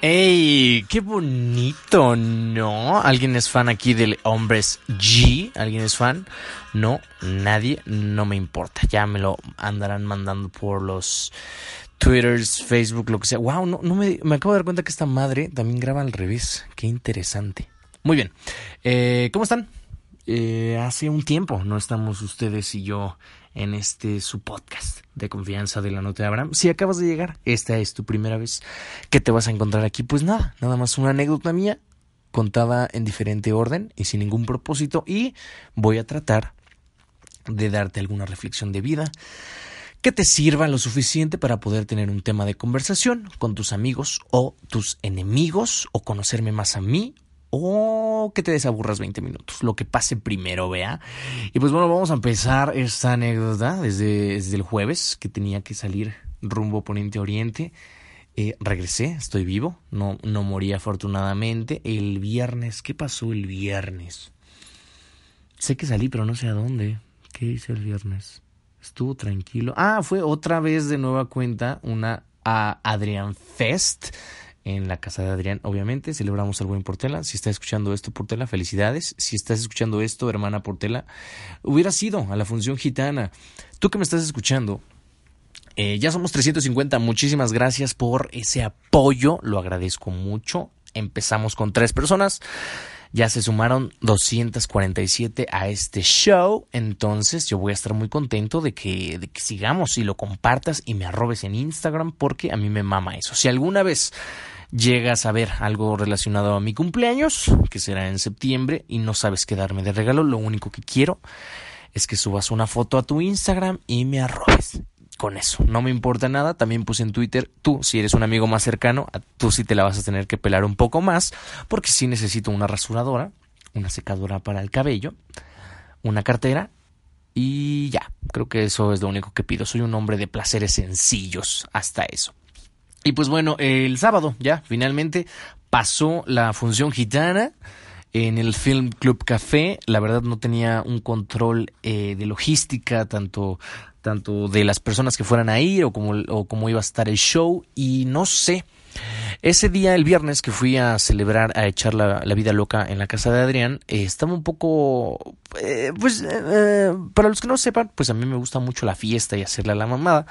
¡Ey! ¡Qué bonito! ¿No? ¿Alguien es fan aquí del Hombres G? ¿Alguien es fan? No, nadie, no me importa. Ya me lo andarán mandando por los Twitters, Facebook, lo que sea. ¡Wow! No, no me, me acabo de dar cuenta que esta madre también graba al revés. ¡Qué interesante! Muy bien. Eh, ¿Cómo están? Eh, hace un tiempo no estamos ustedes y yo en este su podcast de confianza de la nota de Abraham. Si acabas de llegar, esta es tu primera vez que te vas a encontrar aquí, pues nada, nada más una anécdota mía contada en diferente orden y sin ningún propósito y voy a tratar de darte alguna reflexión de vida que te sirva lo suficiente para poder tener un tema de conversación con tus amigos o tus enemigos o conocerme más a mí o que te desaburras 20 minutos, lo que pase primero, vea. Y pues bueno, vamos a empezar esta anécdota desde, el jueves que tenía que salir rumbo poniente oriente. Eh, regresé, estoy vivo, no, no morí afortunadamente. El viernes, ¿qué pasó el viernes? Sé que salí, pero no sé a dónde. ¿Qué hice el viernes? Estuvo tranquilo. Ah, fue otra vez de nueva cuenta una a Adrian Fest en la casa de Adrián, obviamente. Celebramos al buen Portela. Si estás escuchando esto, Portela, felicidades. Si estás escuchando esto, hermana Portela, hubiera sido a la función gitana. Tú que me estás escuchando, eh, ya somos 350. Muchísimas gracias por ese apoyo. Lo agradezco mucho. Empezamos con tres personas. Ya se sumaron 247 a este show. Entonces yo voy a estar muy contento de que, de que sigamos y lo compartas y me arrobes en Instagram porque a mí me mama eso. Si alguna vez llegas a ver algo relacionado a mi cumpleaños, que será en septiembre, y no sabes qué darme de regalo, lo único que quiero es que subas una foto a tu Instagram y me arrobes. Con eso, no me importa nada. También puse en Twitter, tú, si eres un amigo más cercano, tú sí te la vas a tener que pelar un poco más, porque sí necesito una rasuradora, una secadora para el cabello, una cartera y ya. Creo que eso es lo único que pido. Soy un hombre de placeres sencillos, hasta eso. Y pues bueno, el sábado ya finalmente pasó la función gitana en el Film Club Café. La verdad no tenía un control eh, de logística, tanto, tanto de las personas que fueran a ir o como, o cómo iba a estar el show. Y no sé, ese día, el viernes, que fui a celebrar, a echar la, vida loca en la casa de Adrián, eh, estaba un poco, eh, pues, eh, para los que no sepan, pues a mí me gusta mucho la fiesta y hacerle a la mamada,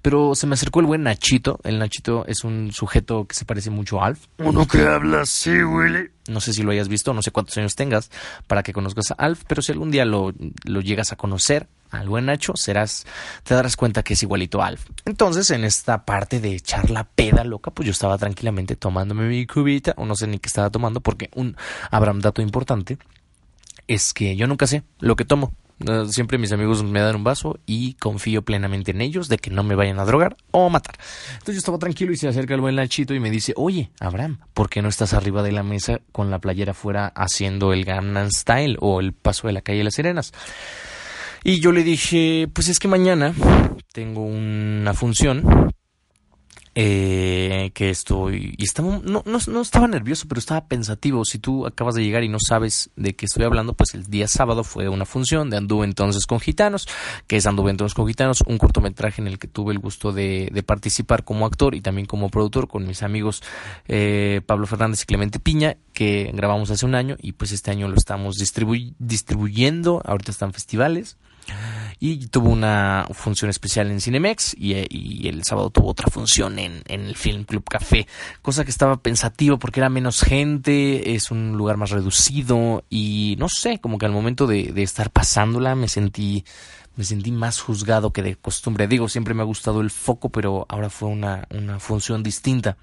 pero se me acercó el buen Nachito. El Nachito es un sujeto que se parece mucho a Alf. Uno que habla así, Willy. No sé si lo hayas visto, no sé cuántos años tengas para que conozcas a Alf, pero si algún día lo, lo llegas a conocer, al buen Nacho, serás, te darás cuenta que es igualito a Alf. Entonces, en esta parte de echar la peda loca, pues yo estaba tranquilamente tomándome mi cubita, o no sé ni qué estaba tomando, porque un Abraham dato importante es que yo nunca sé lo que tomo. Eh, siempre mis amigos me dan un vaso y confío plenamente en ellos de que no me vayan a drogar o matar. Entonces yo estaba tranquilo y se acerca el buen Nachito y me dice, oye, Abraham, ¿por qué no estás arriba de la mesa con la playera afuera haciendo el Gangnam Style o el paso de la calle de las Serenas? Y yo le dije, pues es que mañana tengo una función eh, que estoy y estaba no, no, estaba nervioso pero estaba pensativo. Si tú acabas de llegar y no sabes de qué estoy hablando pues el día sábado fue una función de Anduve entonces con gitanos que es Anduve entonces con gitanos un cortometraje en el que tuve el gusto de, de participar como actor y también como productor con mis amigos eh, Pablo Fernández y Clemente Piña que grabamos hace un año y pues este año lo estamos distribuyendo. Ahorita están festivales y tuvo una función especial en Cinemex y, el sábado tuvo otra función en, el Film Club Café, cosa que estaba pensativo porque era menos gente, es un lugar más reducido y no sé, como que al momento de, estar pasándola me sentí me sentí más juzgado que de costumbre. Digo, siempre me ha gustado el foco, pero ahora fue una, una función distinta.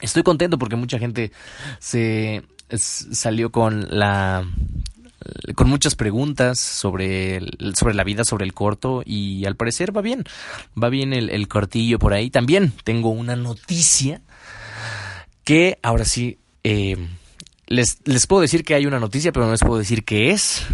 Estoy contento porque mucha gente se salió con la con muchas preguntas sobre, sobre la vida, sobre el corto y al parecer va bien, va bien el, cortillo por ahí. También tengo una noticia que ahora sí eh, les, les puedo decir que hay una noticia, pero no les puedo decir qué es.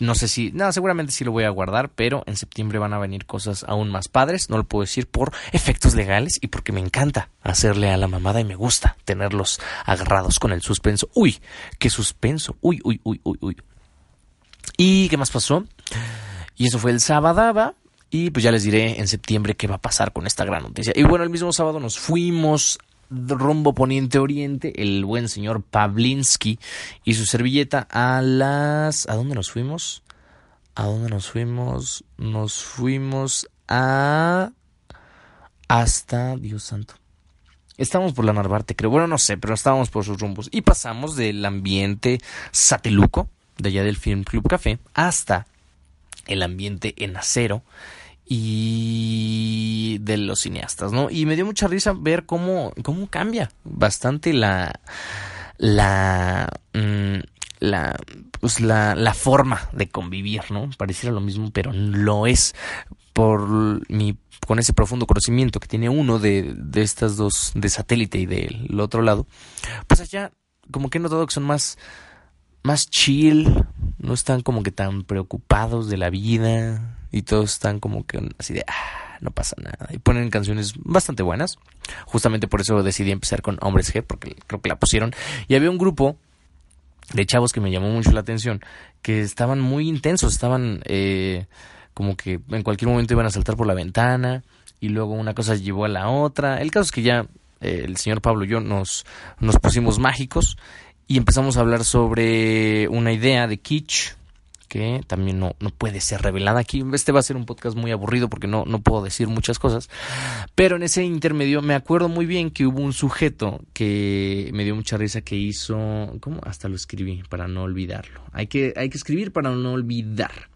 No sé si, no, seguramente sí lo voy a guardar, pero en septiembre van a venir cosas aún más padres. No lo puedo decir por efectos legales y porque me encanta hacerle a la mamada y me gusta tenerlos agarrados con el suspenso. Uy, qué suspenso. Uy, uy, uy, uy, uy. ¿Y qué más pasó? Y eso fue el sábado. Y pues ya les diré en septiembre qué va a pasar con esta gran noticia. Y bueno, el mismo sábado nos fuimos rumbo poniente oriente, el buen señor Pavlinsky y su servilleta a las... ¿A dónde nos fuimos? ¿A dónde nos fuimos? Nos fuimos a... Hasta... Dios santo. Estamos por la Narvarte, creo. Bueno, no sé, pero estábamos por sus rumbos. Y pasamos del ambiente sateluco, de allá del Film Club Café, hasta el ambiente en acero y de los cineastas, ¿no? Y me dio mucha risa ver cómo, cómo cambia bastante la, la, mm, la, pues la, la forma de convivir, ¿no? Pareciera lo mismo, pero lo es por mi con ese profundo conocimiento que tiene uno de, de estas dos, de satélite y del otro lado, pues allá como que he notado que son más, más chill, no están como que tan preocupados de la vida y todos están como que así de, ah, no pasa nada. Y ponen canciones bastante buenas. Justamente por eso decidí empezar con Hombres G, porque creo que la pusieron. Y había un grupo de chavos que me llamó mucho la atención, que estaban muy intensos, estaban eh, como que en cualquier momento iban a saltar por la ventana y luego una cosa llevó a la otra. El caso es que ya eh, el señor Pablo y yo nos, nos pusimos mágicos y empezamos a hablar sobre una idea de kitsch que también no, no puede ser revelada aquí. Este va a ser un podcast muy aburrido porque no, no puedo decir muchas cosas. Pero en ese intermedio me acuerdo muy bien que hubo un sujeto que me dio mucha risa que hizo... ¿Cómo? Hasta lo escribí para no olvidarlo. Hay que, hay que escribir para no olvidar.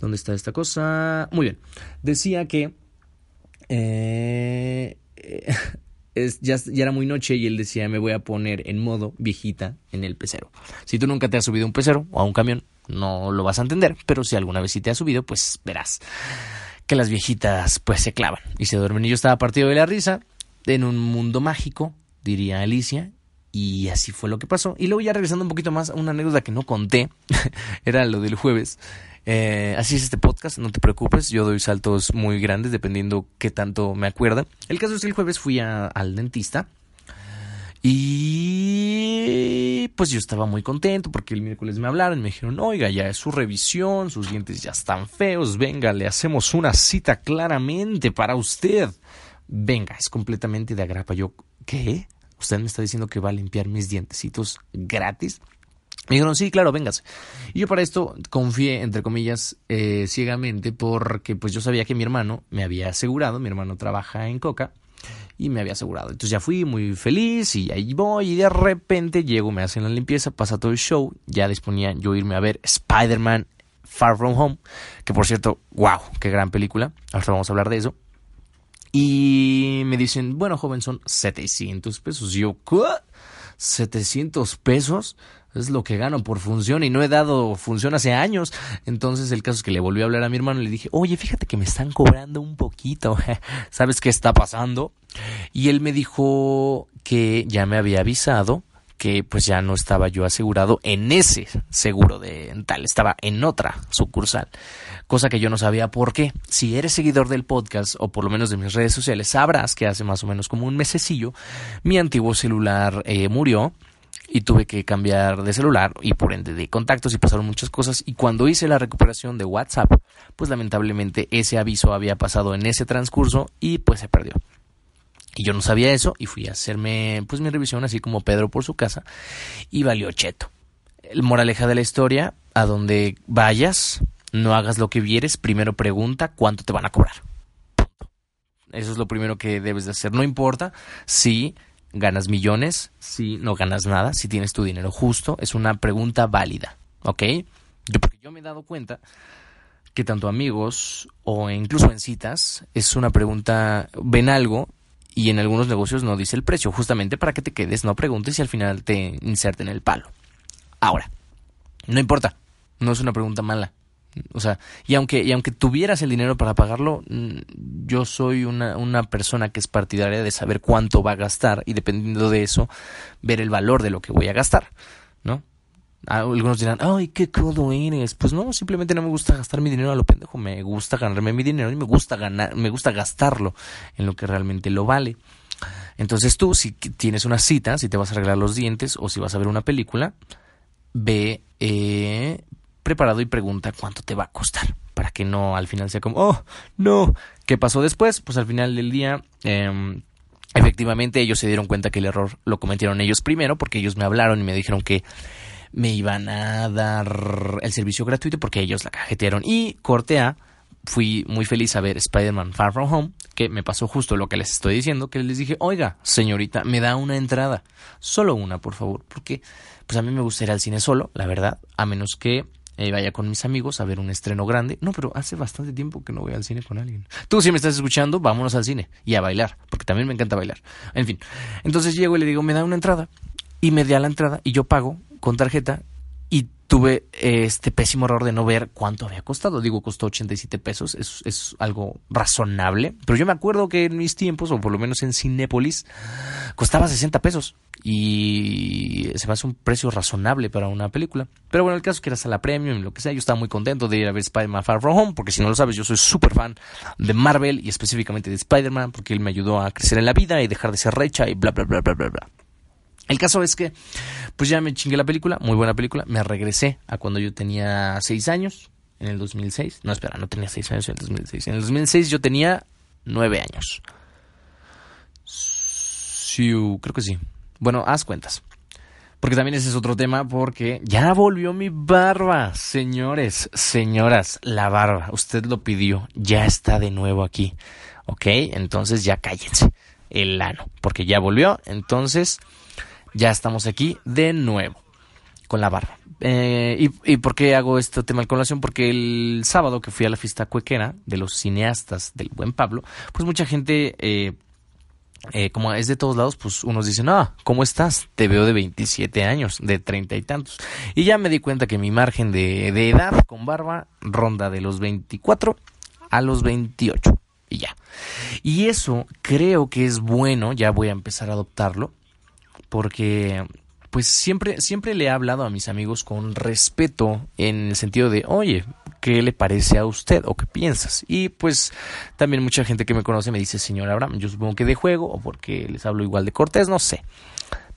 ¿Dónde está esta cosa? Muy bien. Decía que... Eh, es, ya, ya, era muy noche y él decía, me voy a poner en modo viejita en el pecero. Si tú nunca te has subido a un pecero o a un camión, no lo vas a entender, pero si alguna vez sí te has subido, pues verás que las viejitas pues se clavan y se duermen. Y yo estaba partido de la risa en un mundo mágico, diría Alicia, y así fue lo que pasó. Y luego ya regresando un poquito más a una anécdota que no conté, era lo del jueves. Eh, así es este podcast, no te preocupes, yo doy saltos muy grandes dependiendo qué tanto me acuerda. El caso es que el jueves fui al dentista y pues yo estaba muy contento porque el miércoles me hablaron me dijeron, oiga, ya es su revisión, sus dientes ya están feos, venga, le hacemos una cita claramente para usted. Venga, es completamente de agrapa. Yo, ¿qué? ¿Usted me está diciendo que va a limpiar mis dientecitos gratis? Me dijeron, sí, claro, véngase. Y yo para esto confié, entre comillas, eh, ciegamente, porque pues yo sabía que mi hermano me había asegurado, mi hermano trabaja en Coca, y me había asegurado. Entonces ya fui muy feliz y ahí voy y de repente llego, me hacen la limpieza, pasa todo el show, ya disponía yo irme a ver Spider-Man Far From Home, que por cierto, wow, qué gran película, ahora vamos a hablar de eso. Y me dicen, bueno, joven, son 700 pesos. Y yo, ¿qué? ¿700 pesos? Es lo que gano por función y no he dado función hace años. Entonces el caso es que le volví a hablar a mi hermano y le dije, oye, fíjate que me están cobrando un poquito, ¿sabes qué está pasando? Y él me dijo que ya me había avisado que pues ya no estaba yo asegurado en ese seguro dental, estaba en otra sucursal, cosa que yo no sabía por qué. Si eres seguidor del podcast o por lo menos de mis redes sociales, sabrás que hace más o menos como un mesecillo mi antiguo celular eh, murió y tuve que cambiar de celular y por ende de contactos y pasaron muchas cosas y cuando hice la recuperación de WhatsApp, pues lamentablemente ese aviso había pasado en ese transcurso y pues se perdió. Y yo no sabía eso y fui a hacerme pues mi revisión así como Pedro por su casa y valió cheto. El moraleja de la historia, a donde vayas, no hagas lo que vieres, primero pregunta cuánto te van a cobrar. Eso es lo primero que debes de hacer. No importa si ganas millones, si no ganas nada, si tienes tu dinero justo, es una pregunta válida, ¿ok? Yo, porque yo me he dado cuenta que tanto amigos o incluso en citas es una pregunta, ven algo y en algunos negocios no dice el precio, justamente para que te quedes, no preguntes y al final te inserten el palo. Ahora, no importa, no es una pregunta mala. O sea, y aunque, y aunque tuvieras el dinero para pagarlo, mm, yo soy una, una persona que es partidaria de saber cuánto va a gastar y dependiendo de eso, ver el valor de lo que voy a gastar, ¿no? Ah, algunos dirán, ay, qué crudo eres. Pues no, simplemente no me gusta gastar mi dinero a lo pendejo. Me gusta ganarme mi dinero y me gusta ganar, me gusta gastarlo en lo que realmente lo vale. Entonces tú, si tienes una cita, si te vas a arreglar los dientes o si vas a ver una película, ve, eh, preparado y pregunta cuánto te va a costar para que no al final sea como, oh, no, ¿qué pasó después? Pues al final del día, eh, Efectivamente, ellos se dieron cuenta que el error lo cometieron ellos primero porque ellos me hablaron y me dijeron que me iban a dar el servicio gratuito porque ellos la cajetearon. Y cortea, fui muy feliz a ver Spider-Man Far From Home, que me pasó justo lo que les estoy diciendo, que les dije, oiga, señorita, me da una entrada, solo una, por favor, porque pues a mí me gusta ir al cine solo, la verdad, a menos que eh, vaya con mis amigos a ver un estreno grande. No, pero hace bastante tiempo que no voy al cine con alguien. Tú si me estás escuchando, vámonos al cine y a bailar, porque también me encanta bailar. En fin, entonces llego y le digo, me da una entrada y me da la entrada y yo pago con tarjeta y tuve este pésimo error de no ver cuánto había costado. Digo, costó 87 pesos, es, es algo razonable. Pero yo me acuerdo que en mis tiempos, o por lo menos en Cinépolis, costaba 60 pesos. Y se me hace un precio razonable para una película. Pero bueno, el caso es que era sala premium y lo que sea. Yo estaba muy contento de ir a ver Spider-Man Far From Home, porque si no lo sabes, yo soy súper fan de Marvel y específicamente de Spider-Man, porque él me ayudó a crecer en la vida y dejar de ser recha y bla, bla, bla, bla, bla, bla. El caso es que, pues ya me chingué la película, muy buena película. Me regresé a cuando yo tenía seis años, en el 2006. No, espera, no tenía seis años en el 2006. En el 2006 yo tenía nueve años. Sí, creo que sí. Bueno, haz cuentas. Porque también ese es otro tema, porque ya volvió mi barba, señores, señoras, la barba. Usted lo pidió, ya está de nuevo aquí. ¿Ok? Entonces ya cállense. El ano, porque ya volvió. Entonces ya estamos aquí de nuevo con la barba. Eh, y, y, por qué hago este tema de colación? Porque el sábado que fui a la fiesta cuequera de los cineastas del buen Pablo, pues mucha gente, eh, eh, como es de todos lados, pues unos dicen, ah, ¿cómo estás? Te veo de 27 años, de 30 y tantos. Y ya me di cuenta que mi margen de, de edad con barba ronda de los 24 a los 28. Y ya. Y eso creo que es bueno, ya voy a empezar a adoptarlo porque pues siempre, siempre le he hablado a mis amigos con respeto en el sentido de, oye, ¿qué le parece a usted o qué piensas? Y pues también mucha gente que me conoce me dice, señor Abraham, yo supongo que de juego o porque les hablo igual de cortés, no sé.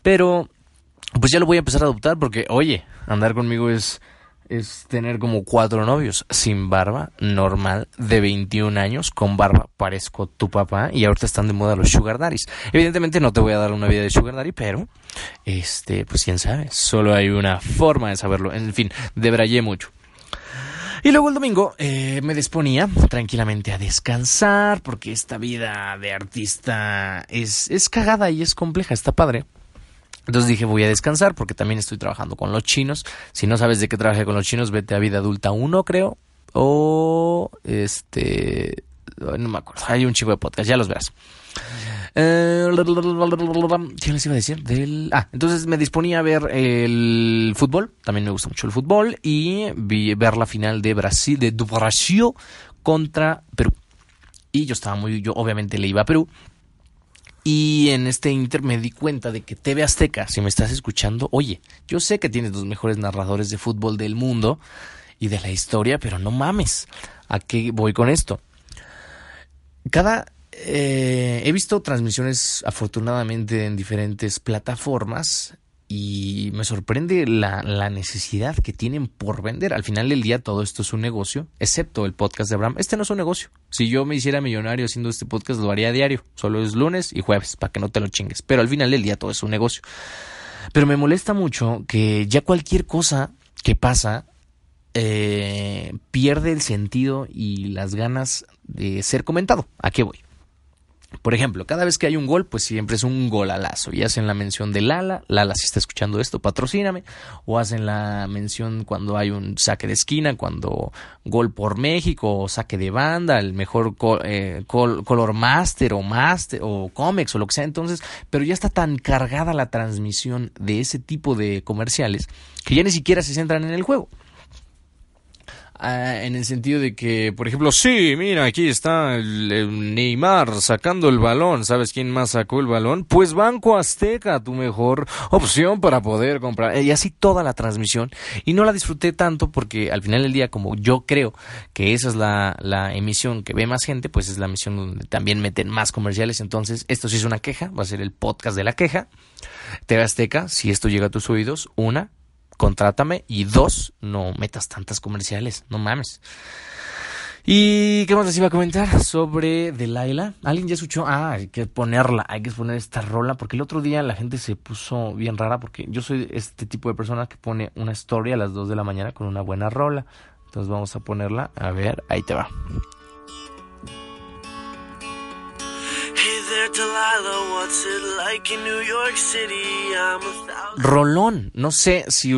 Pero pues ya lo voy a empezar a adoptar porque, oye, andar conmigo es es tener como cuatro novios sin barba, normal, de 21 años, con barba, parezco tu papá, y ahorita están de moda los sugar daddies. Evidentemente no te voy a dar una vida de sugar daddy, pero, este, pues quién sabe, solo hay una forma de saberlo. En fin, debrayé mucho. Y luego el domingo eh, me disponía tranquilamente a descansar, porque esta vida de artista es, es cagada y es compleja, está padre. Entonces dije, voy a descansar porque también estoy trabajando con los chinos. Si no sabes de qué trabajé con los chinos, vete a Vida Adulta 1, creo. O este... No me acuerdo. Hay un chivo de podcast, ya los verás. Eh, ¿Qué les iba a decir? Del... Ah, entonces me disponía a ver el fútbol. También me gusta mucho el fútbol. Y vi ver la final de Brasil, de Brasil contra Perú. Y yo estaba muy, yo obviamente le iba a Perú. Y en este inter me di cuenta de que TV Azteca, si me estás escuchando, oye, yo sé que tienes los mejores narradores de fútbol del mundo y de la historia, pero no mames. ¿A qué voy con esto? Cada... Eh, he visto transmisiones afortunadamente en diferentes plataformas y me sorprende la, la, necesidad que tienen por vender. Al final del día todo esto es un negocio, excepto el podcast de Abraham. Este no es un negocio. Si yo me hiciera millonario haciendo este podcast lo haría diario. Solo es lunes y jueves, para que no te lo chingues. Pero al final del día todo es un negocio. Pero me molesta mucho que ya cualquier cosa que pasa eh, pierde el sentido y las ganas de ser comentado. ¿A qué voy? Por ejemplo, cada vez que hay un gol, pues siempre es un golalazo. Y hacen la mención de Lala. Lala, si está escuchando esto, patrocíname. O hacen la mención cuando hay un saque de esquina, cuando gol por México, o saque de banda, el mejor eh, color master o master o Comex o lo que sea. Entonces, pero ya está tan cargada la transmisión de ese tipo de comerciales que ya ni siquiera se centran en el juego. Uh, en el sentido de que, por ejemplo, sí, mira, aquí está el, Neymar sacando el balón. ¿Sabes quién más sacó el balón? Pues Banco Azteca, tu mejor opción para poder comprar. Y así toda la transmisión. Y no la disfruté tanto porque al final del día, como yo creo que esa es la, la emisión que ve más gente, pues es la emisión donde también meten más comerciales. Entonces, esto sí es una queja, va a ser el podcast de la queja. TV Azteca, si esto llega a tus oídos, una, contrátame y dos, no metas tantas comerciales, no mames. ¿Y qué más les iba a comentar sobre Delilah? ¿Alguien ya escuchó? Ah, hay que ponerla, hay que poner esta rola, porque el otro día la gente se puso bien rara, porque yo soy este tipo de persona que pone una historia a las 2 de la mañana con una buena rola. Entonces vamos a ponerla, a ver, ahí te va. Rolón, no sé si,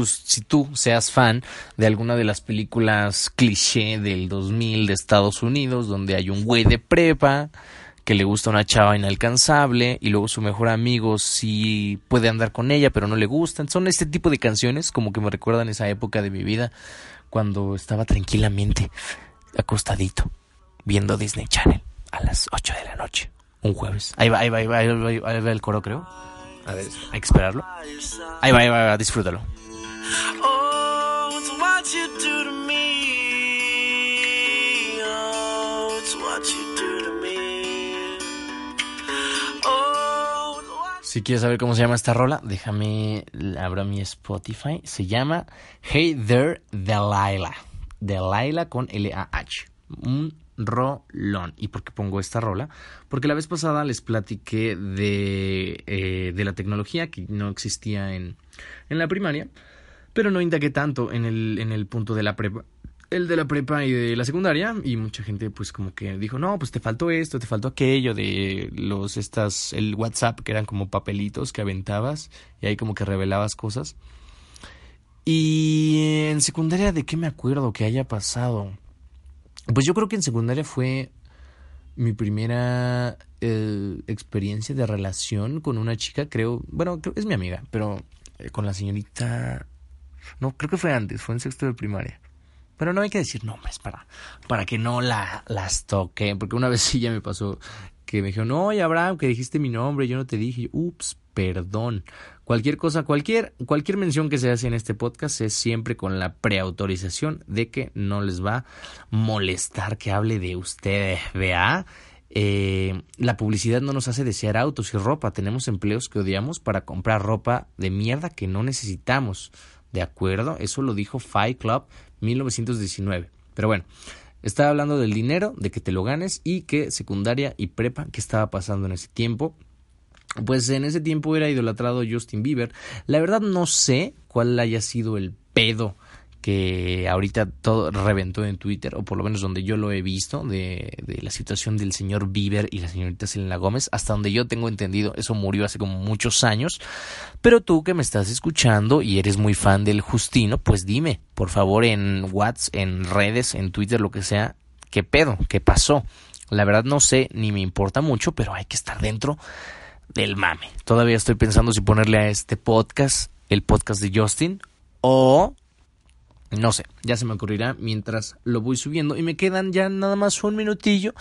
tú seas fan de alguna de las películas cliché del 2000 de Estados Unidos, donde hay un güey de prepa que le gusta una chava inalcanzable y luego su mejor amigo sí puede andar con ella pero no le gustan. Son este tipo de canciones como que me recuerdan esa época de mi vida cuando estaba tranquilamente acostadito viendo Disney Channel a las 8 de la noche un jueves. Ahí va, ahí va, ahí va, ahí va, el coro, creo. A ver, hay que esperarlo. Ahí va, ahí va, ahí va disfrútalo. Si quieres saber cómo se llama esta rola, déjame, abro mi Spotify. Se llama Hey There Delilah. Delilah con L-A-H. Un rolón. ¿Y por qué pongo esta rola? Porque la vez pasada les platiqué de, eh, de la tecnología que no existía en, en la primaria, pero no indagué tanto en el, en el punto de la prepa. El de la prepa y de la secundaria, y mucha gente pues como que dijo, no, pues te faltó esto, te faltó aquello, de los, estas, el WhatsApp, que eran como papelitos que aventabas, y ahí como que revelabas cosas. Y en secundaria, ¿de qué me acuerdo que haya pasado? Pues yo creo que en secundaria fue mi primera eh, experiencia de relación con una chica, creo, bueno, es mi amiga, pero eh, con la señorita, no, creo que fue antes, fue en sexto de primaria. Pero no hay que decir nombres para, para que no la, las toque, porque una vez sí ya me pasó que me dijeron, no, Abraham, que dijiste mi nombre, yo no te dije, ups, perdón. Cualquier cosa, cualquier, cualquier mención que se hace en este podcast es siempre con la preautorización de que no les va a molestar que hable de ustedes, vea. Eh, la publicidad no nos hace desear autos y ropa. Tenemos empleos que odiamos para comprar ropa de mierda que no necesitamos. ¿De acuerdo? Eso lo dijo Fight Club 1919. Pero bueno, estaba hablando del dinero, de que te lo ganes y que secundaria y prepa, que estaba pasando en ese tiempo. Pues en ese tiempo era idolatrado Justin Bieber. La verdad no sé cuál haya sido el pedo que ahorita todo reventó en Twitter, o por lo menos donde yo lo he visto, de, de, la situación del señor Bieber y la señorita Selena Gómez, hasta donde yo tengo entendido, eso murió hace como muchos años. Pero tú que me estás escuchando y eres muy fan del Justino, pues dime, por favor, en WhatsApp, en redes, en Twitter, lo que sea, ¿qué pedo? ¿Qué pasó? La verdad no sé, ni me importa mucho, pero hay que estar dentro del mame. Todavía estoy pensando si ponerle a este podcast el podcast de Justin o no sé, ya se me ocurrirá mientras lo voy subiendo y me quedan ya nada más un minutillo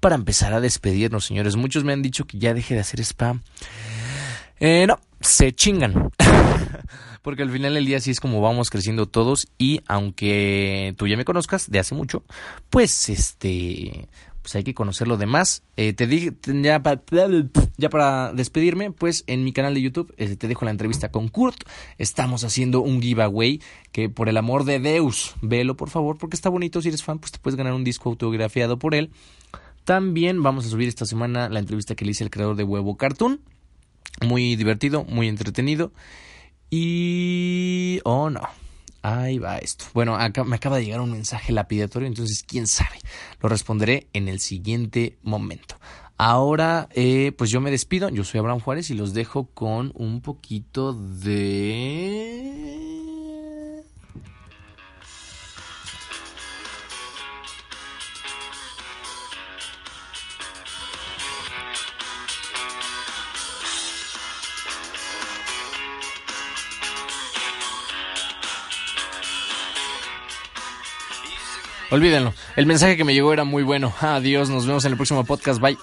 para empezar a despedirnos, señores. Muchos me han dicho que ya deje de hacer spam. Eh, no, se chingan. Porque al final del día sí es como vamos creciendo todos y aunque tú ya me conozcas de hace mucho, pues este, pues hay que conocer lo demás. Eh, te dije, ya, para despedirme, pues en mi canal de YouTube eh, te dejo la entrevista con Kurt. Estamos haciendo un giveaway que por el amor de Deus, velo por favor, porque está bonito. Si eres fan, pues te puedes ganar un disco autografiado por él. También vamos a subir esta semana la entrevista que le hice al creador de Huevo Cartoon. Muy divertido, muy entretenido. Y... Oh no, Ahí va esto. Bueno, acá me acaba de llegar un mensaje lapidatorio, entonces quién sabe. Lo responderé en el siguiente momento. Ahora, eh, pues yo me despido. Yo soy Abraham Juárez y los dejo con un poquito de... Olvídenlo. El mensaje que me llegó era muy bueno. Adiós, nos vemos en el próximo podcast. Bye.